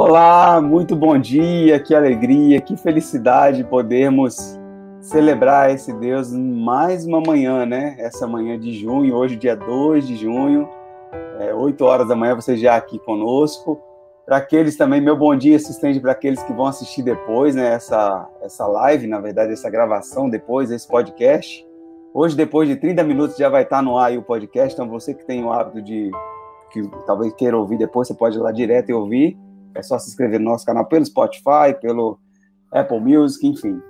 Olá, muito bom dia, que alegria, que felicidade podermos celebrar esse Deus mais uma manhã, né? Essa manhã de junho, hoje dia 2 de junho, é, 8 horas da manhã, você já aqui conosco. Para aqueles também, meu bom dia se estende para aqueles que vão assistir depois, né? Essa, essa live, na verdade, essa gravação depois, esse podcast. Hoje, depois de 30 minutos, já vai estar no ar o podcast, então você que tem o hábito de, que talvez queira ouvir depois, você pode ir lá direto e ouvir. É só se inscrever no nosso canal pelo Spotify, pelo Apple Music, enfim.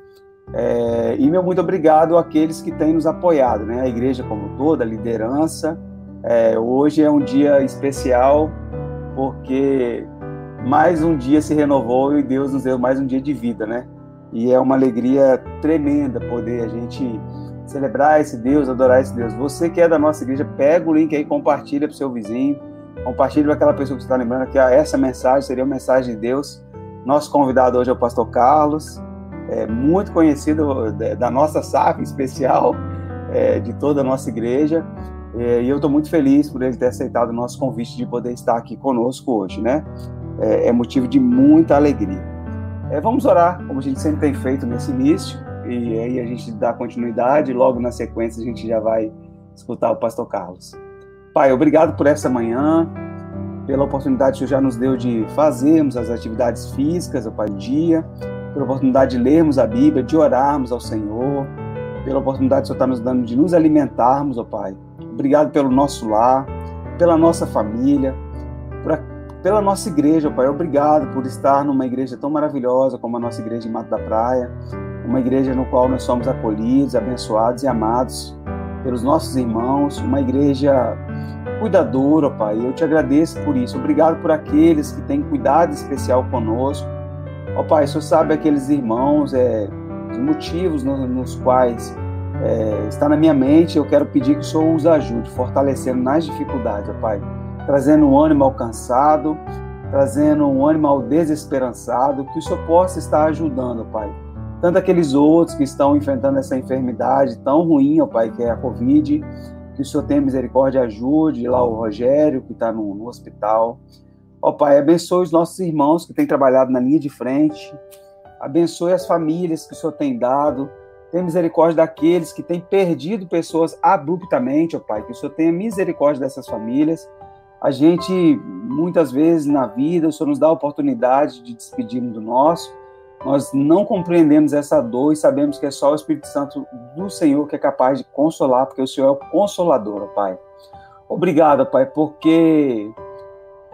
É, e meu muito obrigado àqueles que têm nos apoiado, né? A igreja como toda, a liderança. É, hoje é um dia especial porque mais um dia se renovou e Deus nos deu mais um dia de vida, né? E é uma alegria tremenda poder a gente celebrar esse Deus, adorar esse Deus. Você que é da nossa igreja, pega o link aí, compartilha para o seu vizinho, compartilha para aquela pessoa que está lembrando que essa mensagem seria uma mensagem de Deus. Nosso convidado hoje é o pastor Carlos é, muito conhecido da nossa SAF, especial, é, de toda a nossa igreja. É, e eu estou muito feliz por ele ter aceitado o nosso convite de poder estar aqui conosco hoje, né? É, é motivo de muita alegria. É, vamos orar, como a gente sempre tem feito nesse início, e aí a gente dá continuidade, logo na sequência a gente já vai escutar o pastor Carlos. Pai, obrigado por essa manhã, pela oportunidade que o Senhor já nos deu de fazermos as atividades físicas, o Pai, dia, pela oportunidade de lermos a Bíblia, de orarmos ao Senhor, pela oportunidade que o Senhor está nos dando de nos alimentarmos, ó Pai. Obrigado pelo nosso lar, pela nossa família, pela nossa igreja, ó Pai. Obrigado por estar numa igreja tão maravilhosa como a nossa igreja em Mato da Praia, uma igreja no qual nós somos acolhidos, abençoados e amados pelos nossos irmãos, uma igreja cuidadora, Pai. Eu te agradeço por isso. Obrigado por aqueles que têm cuidado especial conosco Ó Pai, o Senhor sabe aqueles irmãos, é, os motivos nos, nos quais é, está na minha mente, eu quero pedir que o Senhor os ajude, fortalecendo nas dificuldades, ó Pai, trazendo um ânimo alcançado, trazendo um ânimo desesperançado, que o Senhor possa estar ajudando, Pai. Tanto aqueles outros que estão enfrentando essa enfermidade tão ruim, ó Pai, que é a Covid, que o Senhor tenha misericórdia ajude, lá o Rogério, que está no, no hospital, Ó Pai, abençoe os nossos irmãos que têm trabalhado na linha de frente. Abençoe as famílias que o Senhor tem dado. Tem misericórdia daqueles que têm perdido pessoas abruptamente, ó Pai. Que o Senhor tenha misericórdia dessas famílias. A gente, muitas vezes na vida, o Senhor nos dá a oportunidade de despedirmos do nosso. Nós não compreendemos essa dor e sabemos que é só o Espírito Santo do Senhor que é capaz de consolar, porque o Senhor é o consolador, ó Pai. Obrigado, Pai, porque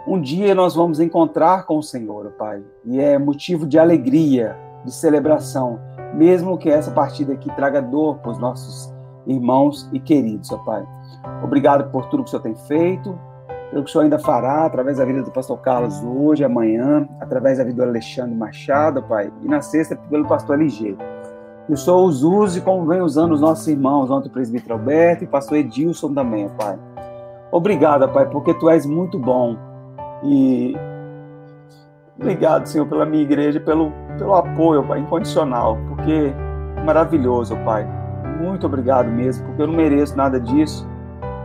um dia nós vamos encontrar com o Senhor, Pai, e é motivo de alegria, de celebração, mesmo que essa partida aqui traga dor para os nossos irmãos e queridos, ó Pai. Obrigado por tudo que o Senhor tem feito, pelo que o Senhor ainda fará através da vida do pastor Carlos hoje, amanhã, através da vida do Alexandre Machado, Pai, e na sexta pelo pastor LG. Que o Senhor os use como vem usando os nossos irmãos, ontem o presbítero Alberto e o pastor Edilson também, Pai. Obrigado, Pai, porque Tu és muito bom e obrigado, Senhor, pela minha igreja, pelo, pelo apoio, Pai, incondicional, porque é maravilhoso, Pai. Muito obrigado mesmo, porque eu não mereço nada disso.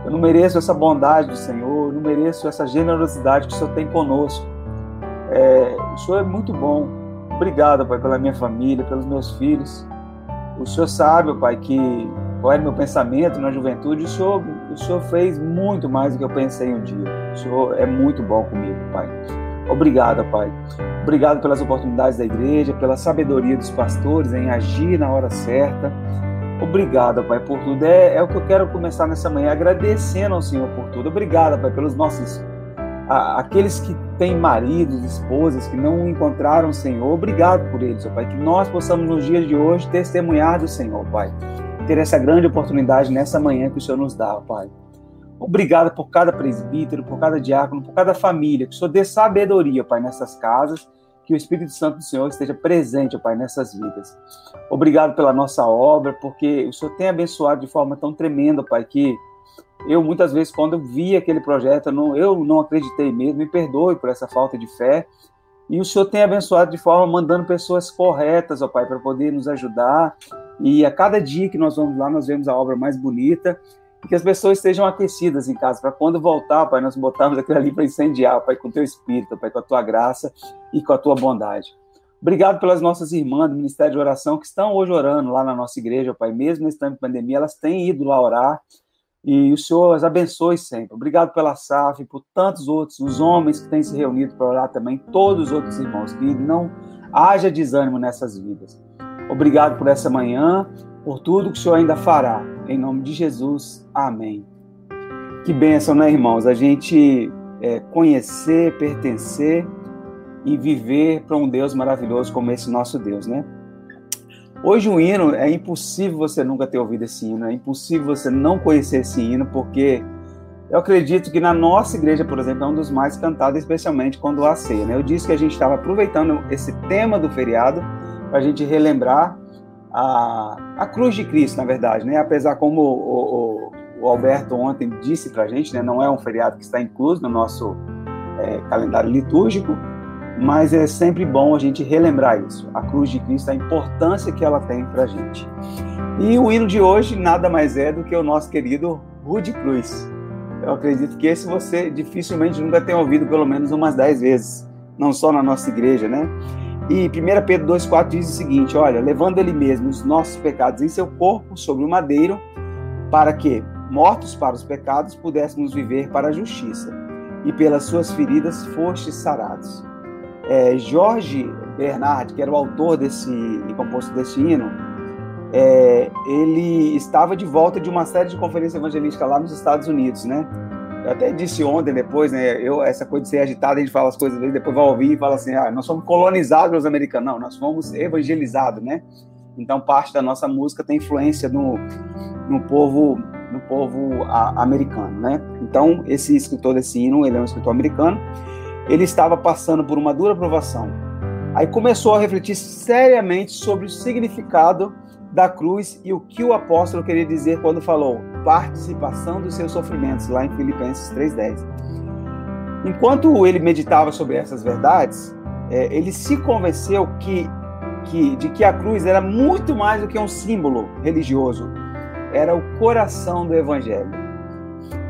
Eu não mereço essa bondade do Senhor, eu não mereço essa generosidade que o Senhor tem conosco. É, o Senhor é muito bom. Obrigado, Pai, pela minha família, pelos meus filhos. O Senhor sabe, Pai, que qual era o meu pensamento na juventude, o Senhor, o Senhor fez muito mais do que eu pensei um dia. O Senhor é muito bom comigo, Pai. Obrigado, Pai. Obrigado pelas oportunidades da igreja, pela sabedoria dos pastores em agir na hora certa. Obrigado, Pai, por tudo. É, é o que eu quero começar nessa manhã, agradecendo ao Senhor por tudo. Obrigado, Pai, pelos nossos. A, aqueles que têm maridos, esposas, que não encontraram o Senhor. Obrigado por eles, Pai. Que nós possamos, nos dias de hoje, testemunhar do Senhor, Pai ter essa grande oportunidade nessa manhã que o Senhor nos dá, Pai. Obrigado por cada presbítero, por cada diácono, por cada família, que o Senhor dê sabedoria, Pai, nessas casas, que o Espírito Santo do Senhor esteja presente, Pai, nessas vidas. Obrigado pela nossa obra, porque o Senhor tem abençoado de forma tão tremenda, Pai, que eu muitas vezes, quando vi aquele projeto, eu não, eu não acreditei mesmo, me perdoe por essa falta de fé, e o Senhor tem abençoado de forma mandando pessoas corretas, ó Pai, para poder nos ajudar. E a cada dia que nós vamos lá, nós vemos a obra mais bonita. E que as pessoas estejam aquecidas em casa, para quando voltar, Pai, nós botarmos aquilo ali para incendiar, Pai, com teu espírito, Pai, com a tua graça e com a tua bondade. Obrigado pelas nossas irmãs do Ministério de Oração que estão hoje orando lá na nossa igreja, Pai, mesmo nesse tempo de pandemia, elas têm ido lá orar e o Senhor as abençoe sempre. Obrigado pela SAF, por tantos outros, os homens que têm se reunido para orar também, todos os outros irmãos, que não haja desânimo nessas vidas. Obrigado por essa manhã, por tudo que o Senhor ainda fará. Em nome de Jesus, amém. Que bênção, né, irmãos? A gente é, conhecer, pertencer e viver para um Deus maravilhoso como esse nosso Deus, né? Hoje o hino, é impossível você nunca ter ouvido esse hino, é impossível você não conhecer esse hino, porque eu acredito que na nossa igreja, por exemplo, é um dos mais cantados, especialmente quando há ceia. Né? Eu disse que a gente estava aproveitando esse tema do feriado para a gente relembrar a, a cruz de Cristo, na verdade. Né? Apesar, como o, o, o Alberto ontem disse para a gente, né? não é um feriado que está incluso no nosso é, calendário litúrgico, mas é sempre bom a gente relembrar isso, a cruz de Cristo, a importância que ela tem para a gente. E o hino de hoje nada mais é do que o nosso querido Rude Cruz. Eu acredito que esse você dificilmente nunca tem ouvido pelo menos umas dez vezes, não só na nossa igreja, né? E 1 Pedro 2,4 diz o seguinte: Olha, levando ele mesmo os nossos pecados em seu corpo sobre o madeiro, para que, mortos para os pecados, pudéssemos viver para a justiça, e pelas suas feridas fostes sarados é, Jorge Bernard, que era o autor desse e composto desse hino, é, ele estava de volta de uma série de conferências evangelísticas lá nos Estados Unidos, né? Eu até disse ontem, depois, né? Eu, essa coisa de ser agitada, a gente fala as coisas, depois vai ouvir e fala assim: ah, nós fomos colonizados pelos americanos. Não, nós fomos evangelizados, né? Então, parte da nossa música tem influência no, no povo no povo a, americano, né? Então, esse escritor desse hino, ele é um escritor americano, ele estava passando por uma dura provação. Aí começou a refletir seriamente sobre o significado da cruz e o que o apóstolo queria dizer quando falou participação dos seus sofrimentos, lá em Filipenses 3,10. Enquanto ele meditava sobre essas verdades, é, ele se convenceu que, que, de que a cruz era muito mais do que um símbolo religioso, era o coração do evangelho.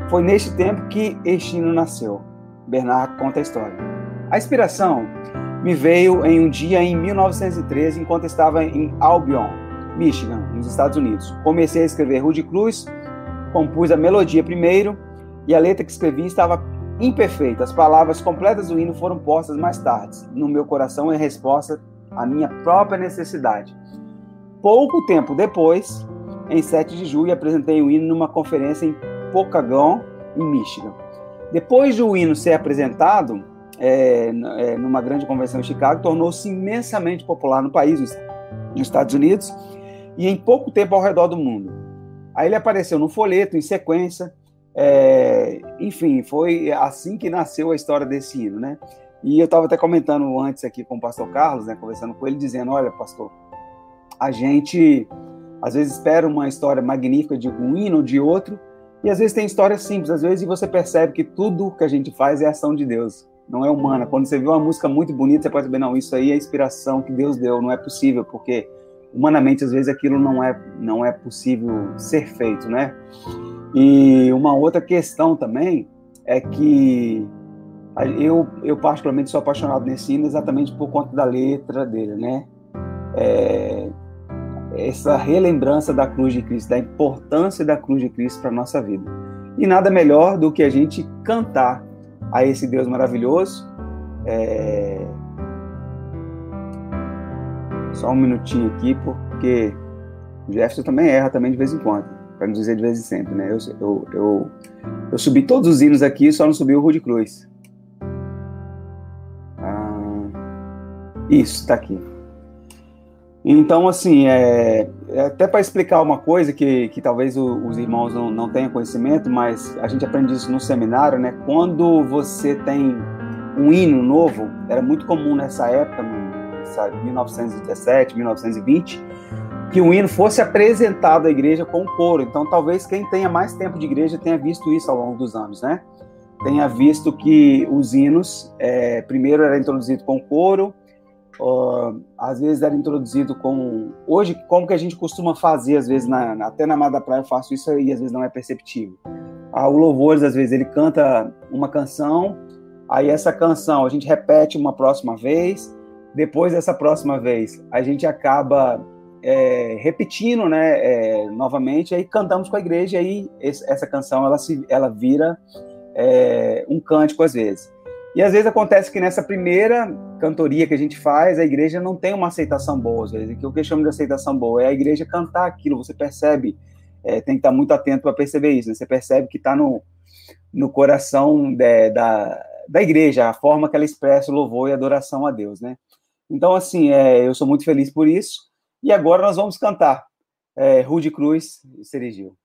Foi neste tempo que este hino nasceu. Bernard conta a história. A inspiração me veio em um dia em 1913, enquanto estava em Albion, Michigan, nos Estados Unidos. Comecei a escrever Rude Cruz, compus a melodia primeiro e a letra que escrevi estava imperfeita. As palavras completas do hino foram postas mais tarde, no meu coração em resposta à minha própria necessidade. Pouco tempo depois, em 7 de julho, apresentei o hino numa conferência em Pokagon, em Michigan. Depois do hino ser apresentado é, é, numa grande convenção em Chicago, tornou-se imensamente popular no país, nos Estados Unidos, e em pouco tempo ao redor do mundo. Aí ele apareceu no folheto, em sequência, é, enfim, foi assim que nasceu a história desse hino, né? E eu estava até comentando antes aqui com o pastor Carlos, né, conversando com ele, dizendo: Olha, pastor, a gente às vezes espera uma história magnífica de um hino ou de outro, e às vezes tem histórias simples, às vezes você percebe que tudo que a gente faz é ação de Deus, não é humana. Quando você vê uma música muito bonita, você pode saber, não, isso aí é inspiração que Deus deu, não é possível, porque humanamente às vezes aquilo não é não é possível ser feito, né? E uma outra questão também é que eu, eu particularmente sou apaixonado nesse hino exatamente por conta da letra dele, né? É, essa relembrança da cruz de Cristo, da importância da cruz de Cristo para nossa vida. E nada melhor do que a gente cantar a esse Deus maravilhoso. É... Só um minutinho aqui, porque o Jefferson também erra também de vez em quando, para não dizer de vez em sempre, né? Eu, eu, eu, eu subi todos os hinos aqui, só não subi o Rude Cruz. Ah, isso, está aqui. Então, assim, é, é até para explicar uma coisa que, que talvez o, os irmãos não, não tenham conhecimento, mas a gente aprende isso no seminário, né? Quando você tem um hino novo, era muito comum nessa época, sabe, 1917, 1920, que o hino fosse apresentado à igreja com coro. Então, talvez quem tenha mais tempo de igreja tenha visto isso ao longo dos anos, né? Tenha visto que os hinos, é, primeiro era introduzido com coro, às vezes era introduzido com hoje como que a gente costuma fazer às vezes na, até na Mada Praia eu faço isso aí às vezes não é perceptível ah, o louvores às vezes ele canta uma canção aí essa canção a gente repete uma próxima vez depois dessa próxima vez a gente acaba é, repetindo né é, novamente aí cantamos com a igreja e aí essa canção ela se ela vira é, um cântico às vezes e às vezes acontece que nessa primeira cantoria que a gente faz, a igreja não tem uma aceitação boa, às vezes. O que eu chamo de aceitação boa é a igreja cantar aquilo, você percebe, é, tem que estar muito atento para perceber isso, né? você percebe que está no, no coração de, da, da igreja, a forma que ela expressa o louvor e adoração a Deus, né? Então, assim, é, eu sou muito feliz por isso. E agora nós vamos cantar é, Rude Cruz e Serigil.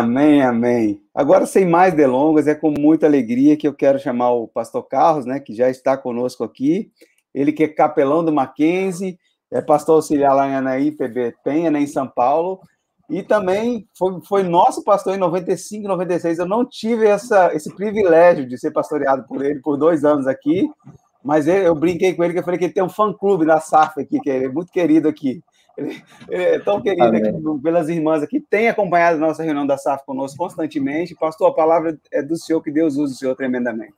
Amém, amém. Agora, sem mais delongas, é com muita alegria que eu quero chamar o pastor Carlos, né, que já está conosco aqui. Ele que é capelão do Mackenzie, é pastor auxiliar lá em Anaí, PB Penha, né, em São Paulo, e também foi, foi nosso pastor em 95, 96. Eu não tive essa, esse privilégio de ser pastoreado por ele por dois anos aqui, mas ele, eu brinquei com ele que eu falei que ele tem um fã-clube da SAF aqui, que é muito querido aqui. Ele, ele é tão querido aqui, pelas irmãs aqui, tem acompanhado a nossa reunião da SAF conosco constantemente. Pastor, a palavra é do Senhor, que Deus use o Senhor tremendamente.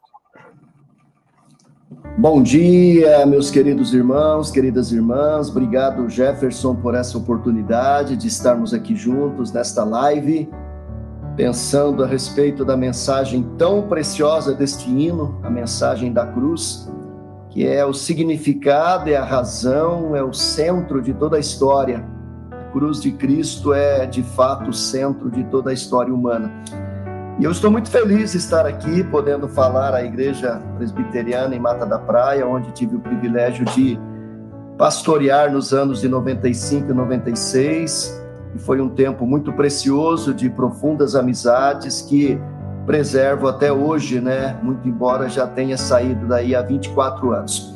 Bom dia, meus queridos irmãos, queridas irmãs. Obrigado, Jefferson, por essa oportunidade de estarmos aqui juntos nesta live, pensando a respeito da mensagem tão preciosa deste hino, a mensagem da cruz, que é o significado, é a razão, é o centro de toda a história. A cruz de Cristo é, de fato, o centro de toda a história humana. E eu estou muito feliz de estar aqui, podendo falar à Igreja Presbiteriana em Mata da Praia, onde tive o privilégio de pastorear nos anos de 95 e 96. E foi um tempo muito precioso de profundas amizades que preservo até hoje, né? Muito embora já tenha saído daí há 24 anos.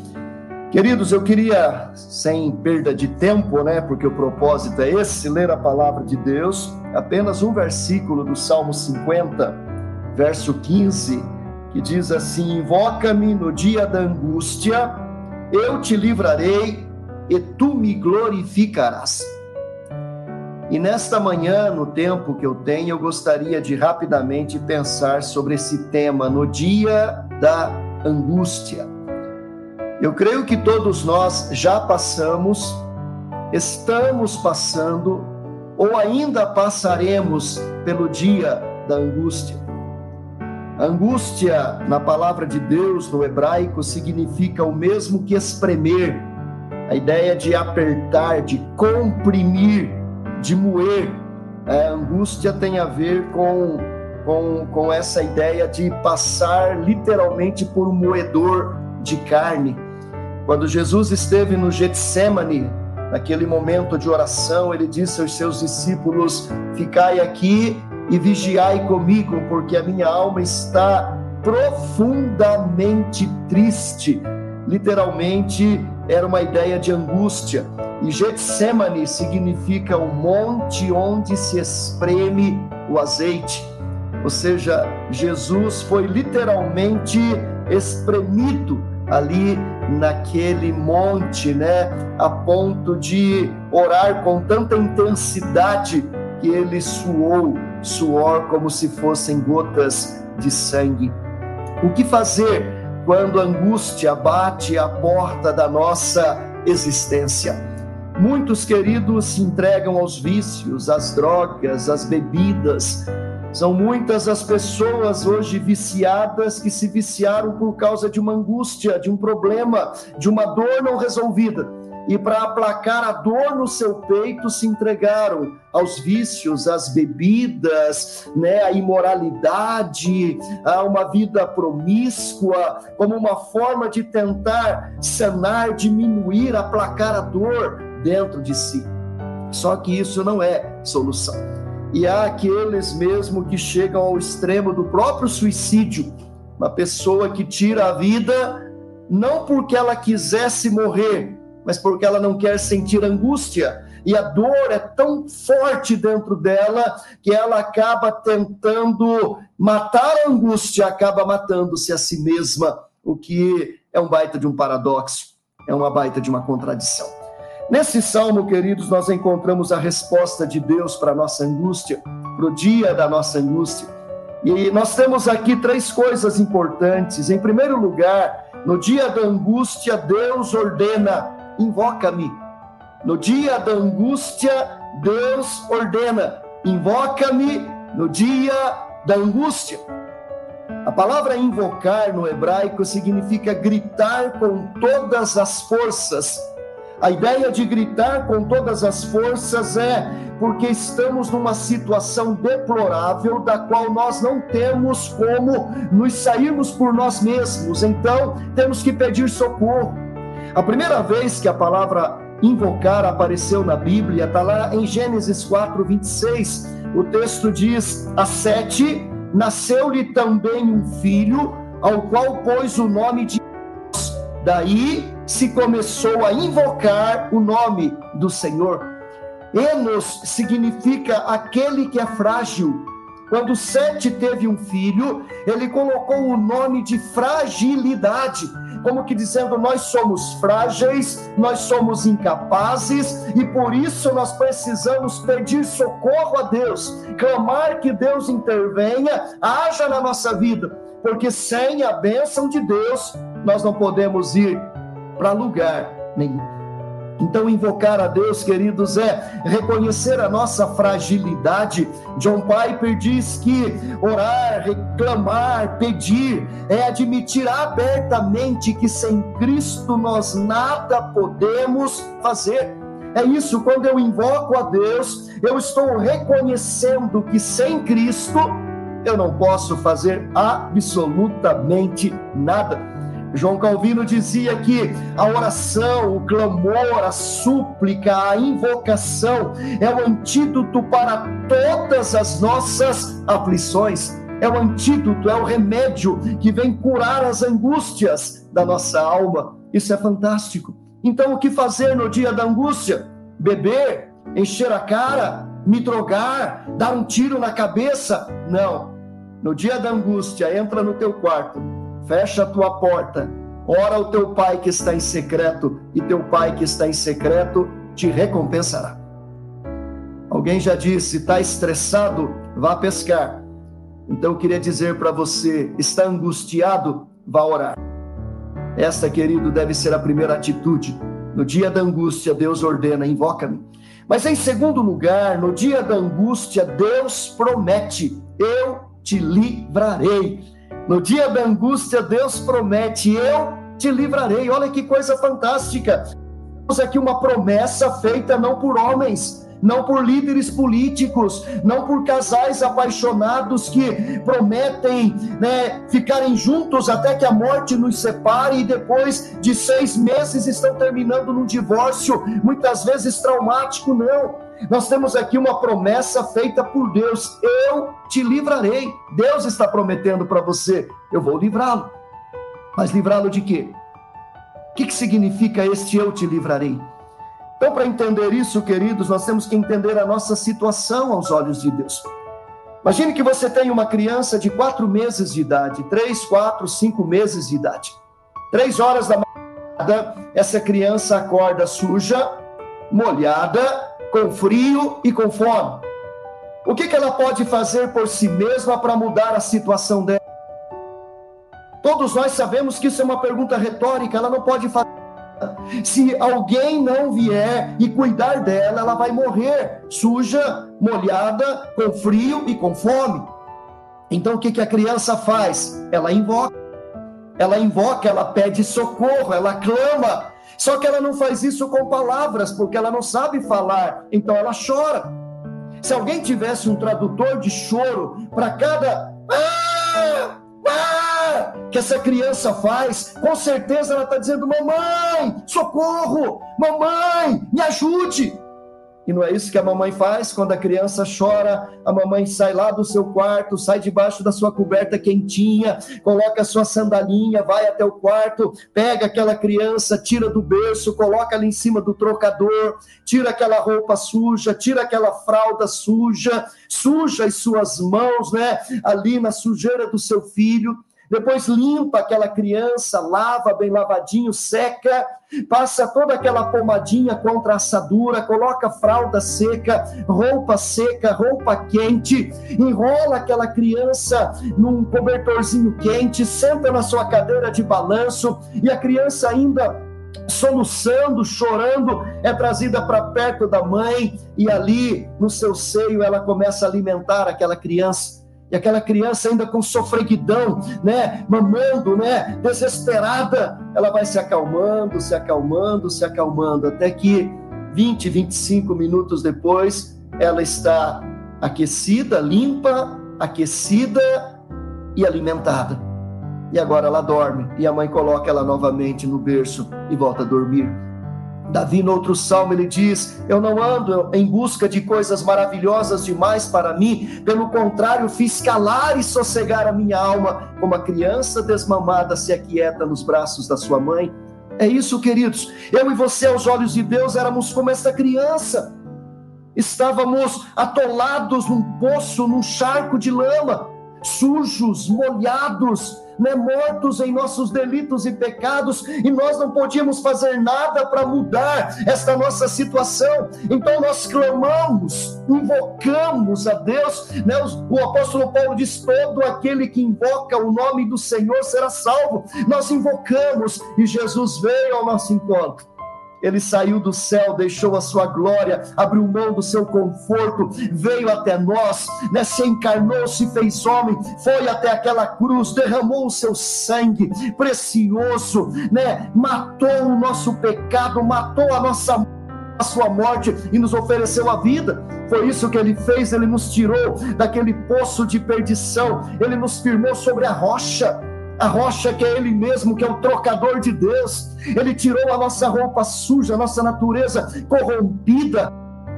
Queridos, eu queria, sem perda de tempo, né, porque o propósito é esse, ler a palavra de Deus, apenas um versículo do Salmo 50, verso 15, que diz assim: Invoca-me no dia da angústia, eu te livrarei e tu me glorificarás. E nesta manhã, no tempo que eu tenho, eu gostaria de rapidamente pensar sobre esse tema, no dia da angústia. Eu creio que todos nós já passamos, estamos passando ou ainda passaremos pelo dia da angústia. Angústia, na palavra de Deus, no hebraico, significa o mesmo que espremer, a ideia de apertar, de comprimir, de moer. A angústia tem a ver com, com, com essa ideia de passar literalmente por um moedor de carne. Quando Jesus esteve no Getsemane, naquele momento de oração, ele disse aos seus discípulos: Ficai aqui e vigiai comigo, porque a minha alma está profundamente triste. Literalmente, era uma ideia de angústia. E Getsemane significa o monte onde se espreme o azeite. Ou seja, Jesus foi literalmente espremido ali naquele monte, né, a ponto de orar com tanta intensidade que ele suou suor como se fossem gotas de sangue. O que fazer quando a angústia bate à porta da nossa existência? Muitos queridos se entregam aos vícios, às drogas, às bebidas, são muitas as pessoas hoje viciadas que se viciaram por causa de uma angústia, de um problema, de uma dor não resolvida. E para aplacar a dor no seu peito, se entregaram aos vícios, às bebidas, né, à imoralidade, a uma vida promíscua, como uma forma de tentar sanar, diminuir, aplacar a dor dentro de si. Só que isso não é solução e há aqueles mesmo que chegam ao extremo do próprio suicídio. Uma pessoa que tira a vida não porque ela quisesse morrer, mas porque ela não quer sentir angústia. E a dor é tão forte dentro dela que ela acaba tentando matar a angústia, acaba matando-se a si mesma, o que é um baita de um paradoxo, é uma baita de uma contradição. Nesse salmo, queridos, nós encontramos a resposta de Deus para a nossa angústia, para o dia da nossa angústia. E nós temos aqui três coisas importantes. Em primeiro lugar, no dia da angústia, Deus ordena: invoca-me. No dia da angústia, Deus ordena: invoca-me no dia da angústia. A palavra invocar no hebraico significa gritar com todas as forças a ideia de gritar com todas as forças é porque estamos numa situação deplorável da qual nós não temos como nos sairmos por nós mesmos, então temos que pedir socorro. A primeira vez que a palavra invocar apareceu na Bíblia está lá em Gênesis 4, 26. o texto diz: a sete, nasceu-lhe também um filho, ao qual pôs o nome de Deus. Daí se começou a invocar o nome do Senhor. Enos significa aquele que é frágil. Quando Sete teve um filho, ele colocou o nome de fragilidade, como que dizendo: nós somos frágeis, nós somos incapazes e por isso nós precisamos pedir socorro a Deus, clamar que Deus intervenha, haja na nossa vida, porque sem a bênção de Deus nós não podemos ir para lugar nenhum. Então, invocar a Deus, queridos, é reconhecer a nossa fragilidade. John Piper diz que orar, reclamar, pedir é admitir abertamente que sem Cristo nós nada podemos fazer. É isso, quando eu invoco a Deus, eu estou reconhecendo que sem Cristo eu não posso fazer absolutamente nada. João Calvino dizia que a oração, o clamor, a súplica, a invocação é o antídoto para todas as nossas aflições. É o antídoto, é o remédio que vem curar as angústias da nossa alma. Isso é fantástico. Então, o que fazer no dia da angústia? Beber, encher a cara, me drogar, dar um tiro na cabeça? Não. No dia da angústia, entra no teu quarto, fecha a tua porta, ora ao teu pai que está em secreto, e teu pai que está em secreto te recompensará. Alguém já disse: está estressado, vá pescar. Então eu queria dizer para você: está angustiado, vá orar. Esta, querido, deve ser a primeira atitude. No dia da angústia, Deus ordena: invoca-me. Mas em segundo lugar, no dia da angústia, Deus promete: eu te livrarei. No dia da angústia, Deus promete: Eu te livrarei. Olha que coisa fantástica. Temos aqui uma promessa feita não por homens, não por líderes políticos, não por casais apaixonados que prometem né, ficarem juntos até que a morte nos separe e depois de seis meses estão terminando num divórcio, muitas vezes traumático, não. Nós temos aqui uma promessa feita por Deus: eu te livrarei. Deus está prometendo para você: eu vou livrá-lo. Mas livrá-lo de quê? O que, que significa este eu te livrarei? Então, para entender isso, queridos, nós temos que entender a nossa situação aos olhos de Deus. Imagine que você tem uma criança de quatro meses de idade, três, quatro, cinco meses de idade. Três horas da madrugada, essa criança acorda suja, molhada, com frio e com fome. O que, que ela pode fazer por si mesma para mudar a situação dela? Todos nós sabemos que isso é uma pergunta retórica, ela não pode fazer. Se alguém não vier e cuidar dela, ela vai morrer suja, molhada, com frio e com fome. Então o que, que a criança faz? Ela invoca. Ela invoca, ela pede socorro, ela clama, só que ela não faz isso com palavras, porque ela não sabe falar, então ela chora. Se alguém tivesse um tradutor de choro para cada ah, ah, que essa criança faz, com certeza ela está dizendo: Mamãe, socorro! Mamãe, me ajude! E não é isso que a mamãe faz quando a criança chora. A mamãe sai lá do seu quarto, sai debaixo da sua coberta quentinha, coloca a sua sandalinha, vai até o quarto, pega aquela criança, tira do berço, coloca ali em cima do trocador, tira aquela roupa suja, tira aquela fralda suja, suja as suas mãos, né? Ali na sujeira do seu filho depois limpa aquela criança, lava bem lavadinho, seca, passa toda aquela pomadinha contra a assadura, coloca fralda seca, roupa seca, roupa quente, enrola aquela criança num cobertorzinho quente, senta na sua cadeira de balanço e a criança ainda soluçando, chorando, é trazida para perto da mãe e ali no seu seio ela começa a alimentar aquela criança e aquela criança ainda com sofreguidão, né, mamando, né, desesperada, ela vai se acalmando, se acalmando, se acalmando, até que 20, 25 minutos depois, ela está aquecida, limpa, aquecida e alimentada. E agora ela dorme, e a mãe coloca ela novamente no berço e volta a dormir. Davi, no outro salmo, ele diz: Eu não ando em busca de coisas maravilhosas demais para mim, pelo contrário, fiz calar e sossegar a minha alma, como a criança desmamada se aquieta nos braços da sua mãe. É isso, queridos. Eu e você, aos olhos de Deus, éramos como essa criança. Estávamos atolados num poço, num charco de lama, sujos, molhados, né, mortos em nossos delitos e pecados, e nós não podíamos fazer nada para mudar esta nossa situação. Então nós clamamos, invocamos a Deus. Né? O apóstolo Paulo diz: todo aquele que invoca o nome do Senhor será salvo. Nós invocamos e Jesus veio ao nosso encontro ele saiu do céu, deixou a sua glória, abriu mão do seu conforto, veio até nós, né, se encarnou, se fez homem, foi até aquela cruz, derramou o seu sangue precioso, né, matou o nosso pecado, matou a nossa a sua morte e nos ofereceu a vida. Foi isso que ele fez, ele nos tirou daquele poço de perdição, ele nos firmou sobre a rocha a rocha que é Ele mesmo, que é o trocador de Deus. Ele tirou a nossa roupa suja, a nossa natureza corrompida,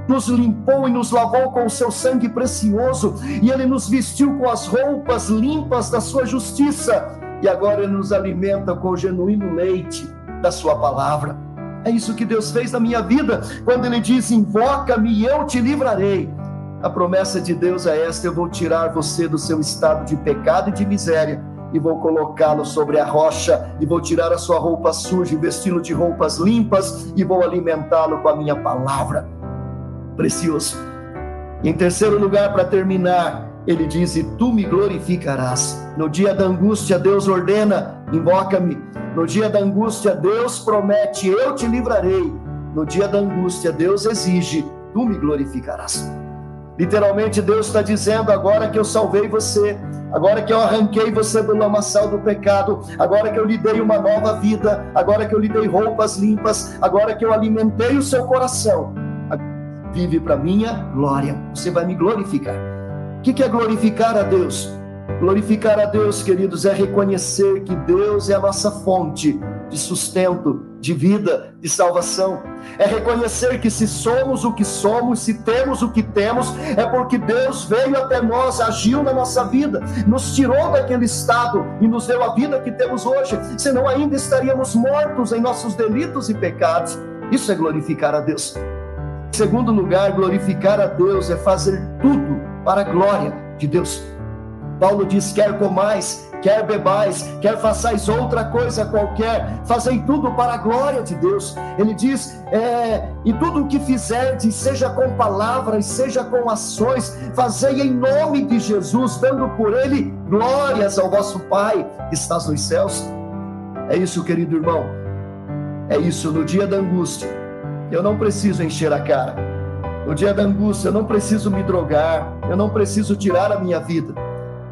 nos limpou e nos lavou com o seu sangue precioso, e Ele nos vestiu com as roupas limpas da sua justiça, e agora Ele nos alimenta com o genuíno leite da Sua palavra. É isso que Deus fez na minha vida, quando Ele diz: Invoca-me e eu te livrarei. A promessa de Deus é esta: eu vou tirar você do seu estado de pecado e de miséria e vou colocá-lo sobre a rocha, e vou tirar a sua roupa suja e vesti-lo de roupas limpas, e vou alimentá-lo com a minha palavra. Precioso. Em terceiro lugar, para terminar, ele diz: E tu me glorificarás. No dia da angústia, Deus ordena: invoca-me. No dia da angústia, Deus promete: Eu te livrarei. No dia da angústia, Deus exige: Tu me glorificarás. Literalmente, Deus está dizendo: agora que eu salvei você, agora que eu arranquei você do lamaçal do pecado, agora que eu lhe dei uma nova vida, agora que eu lhe dei roupas limpas, agora que eu alimentei o seu coração, vive para minha glória. Você vai me glorificar. O que é glorificar a Deus? Glorificar a Deus, queridos, é reconhecer que Deus é a nossa fonte de sustento, de vida, de salvação. É reconhecer que se somos o que somos, se temos o que temos, é porque Deus veio até nós, agiu na nossa vida, nos tirou daquele estado e nos deu a vida que temos hoje. Senão ainda estaríamos mortos em nossos delitos e pecados. Isso é glorificar a Deus. Em segundo lugar, glorificar a Deus é fazer tudo para a glória de Deus. Paulo diz: quer comais, quer bebais, quer façais outra coisa qualquer, fazei tudo para a glória de Deus. Ele diz: é, e tudo o que fizerdes, seja com palavras, seja com ações, fazei em nome de Jesus, dando por ele glórias ao vosso Pai que estás nos céus. É isso, querido irmão. É isso, no dia da angústia, eu não preciso encher a cara. No dia da angústia, eu não preciso me drogar, eu não preciso tirar a minha vida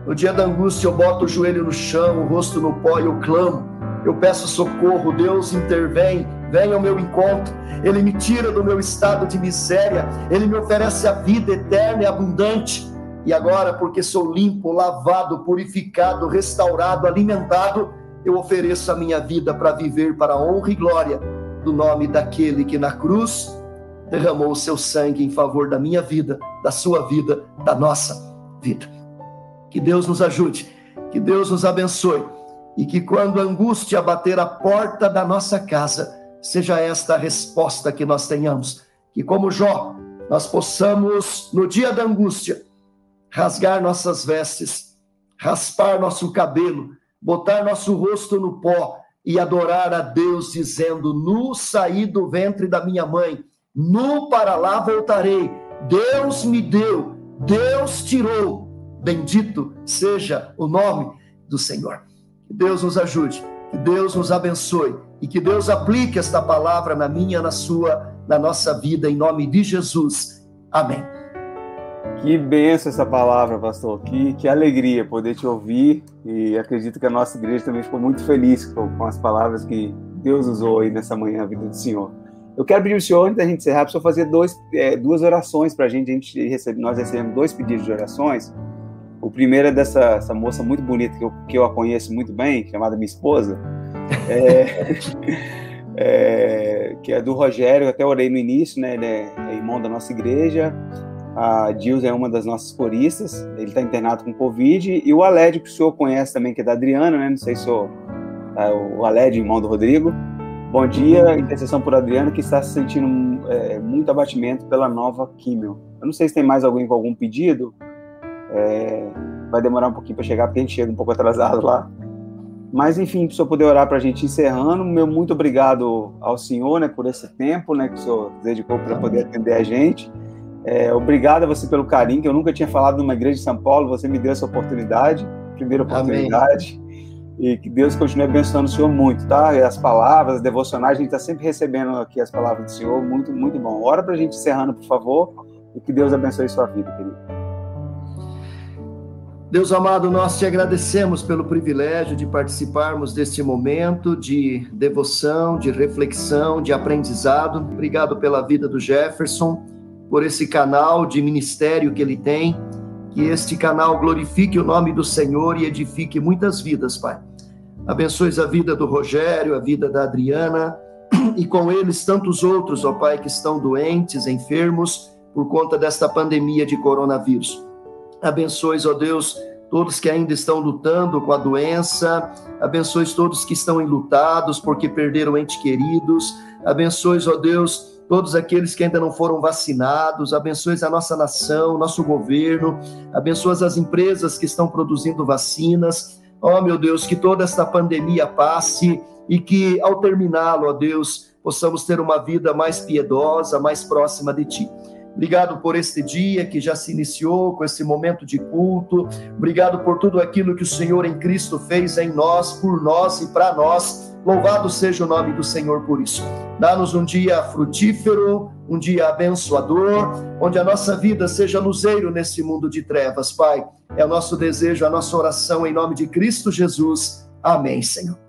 no dia da angústia, eu boto o joelho no chão, o rosto no pó e eu clamo. Eu peço socorro, Deus intervém, vem ao meu encontro. Ele me tira do meu estado de miséria, ele me oferece a vida eterna e abundante. E agora, porque sou limpo, lavado, purificado, restaurado, alimentado, eu ofereço a minha vida para viver para a honra e glória do nome daquele que na cruz derramou o seu sangue em favor da minha vida, da sua vida, da nossa vida. Que Deus nos ajude, que Deus nos abençoe e que quando a angústia bater a porta da nossa casa, seja esta a resposta que nós tenhamos. Que como Jó, nós possamos, no dia da angústia, rasgar nossas vestes, raspar nosso cabelo, botar nosso rosto no pó e adorar a Deus, dizendo: Nu saí do ventre da minha mãe, nu para lá voltarei. Deus me deu, Deus tirou, Bendito seja o nome do Senhor. Que Deus nos ajude, que Deus nos abençoe e que Deus aplique esta palavra na minha, na sua, na nossa vida, em nome de Jesus. Amém. Que benção essa palavra, pastor. Que, que alegria poder te ouvir e acredito que a nossa igreja também ficou muito feliz com, com as palavras que Deus usou aí nessa manhã na vida do Senhor. Eu quero pedir ao senhor, antes da gente encerrar, para o senhor fazer dois, é, duas orações para a gente. A gente recebe, nós recebemos dois pedidos de orações. O primeiro é dessa moça muito bonita que eu, que eu a conheço muito bem, chamada minha esposa. É, é, que é do Rogério, até orei no início, né? Ele é, é irmão da nossa igreja. A Dils é uma das nossas coristas, ele está internado com Covid. E o Aled, que o senhor conhece também, que é da Adriana, né? Não sei se o, é, o Aled, irmão do Rodrigo. Bom dia, intercessão por Adriana, que está se sentindo é, muito abatimento pela nova químio. Eu não sei se tem mais alguém com algum pedido. É, vai demorar um pouquinho para chegar, porque a gente chega um pouco atrasado lá. Mas, enfim, para o poder orar para a gente encerrando, meu muito obrigado ao senhor né, por esse tempo né, que o senhor dedicou para poder atender a gente. É, obrigado a você pelo carinho, que eu nunca tinha falado numa igreja de São Paulo, você me deu essa oportunidade, primeira oportunidade. Amém. E que Deus continue abençoando o senhor muito, tá? E as palavras, as devocionais, a gente está sempre recebendo aqui as palavras do senhor, muito, muito bom. Ora para a gente encerrando, por favor, e que Deus abençoe sua vida, querido. Deus amado, nós te agradecemos pelo privilégio de participarmos deste momento de devoção, de reflexão, de aprendizado. Obrigado pela vida do Jefferson, por esse canal de ministério que ele tem. Que este canal glorifique o nome do Senhor e edifique muitas vidas, Pai. Abençoe a vida do Rogério, a vida da Adriana e com eles tantos outros, ó Pai, que estão doentes, enfermos por conta desta pandemia de coronavírus. Abençoe, ó Deus, todos que ainda estão lutando com a doença. Abençoe todos que estão enlutados porque perderam entes queridos. Abençoe, ó Deus, todos aqueles que ainda não foram vacinados. Abençoe a nossa nação, nosso governo. Abençoe as empresas que estão produzindo vacinas. Ó, oh, meu Deus, que toda esta pandemia passe e que ao terminá-lo, ó Deus, possamos ter uma vida mais piedosa, mais próxima de ti. Obrigado por este dia que já se iniciou com esse momento de culto. Obrigado por tudo aquilo que o Senhor em Cristo fez em nós, por nós e para nós. Louvado seja o nome do Senhor por isso. Dá-nos um dia frutífero, um dia abençoador, onde a nossa vida seja luzeiro nesse mundo de trevas, Pai. É o nosso desejo, a nossa oração em nome de Cristo Jesus. Amém, Senhor.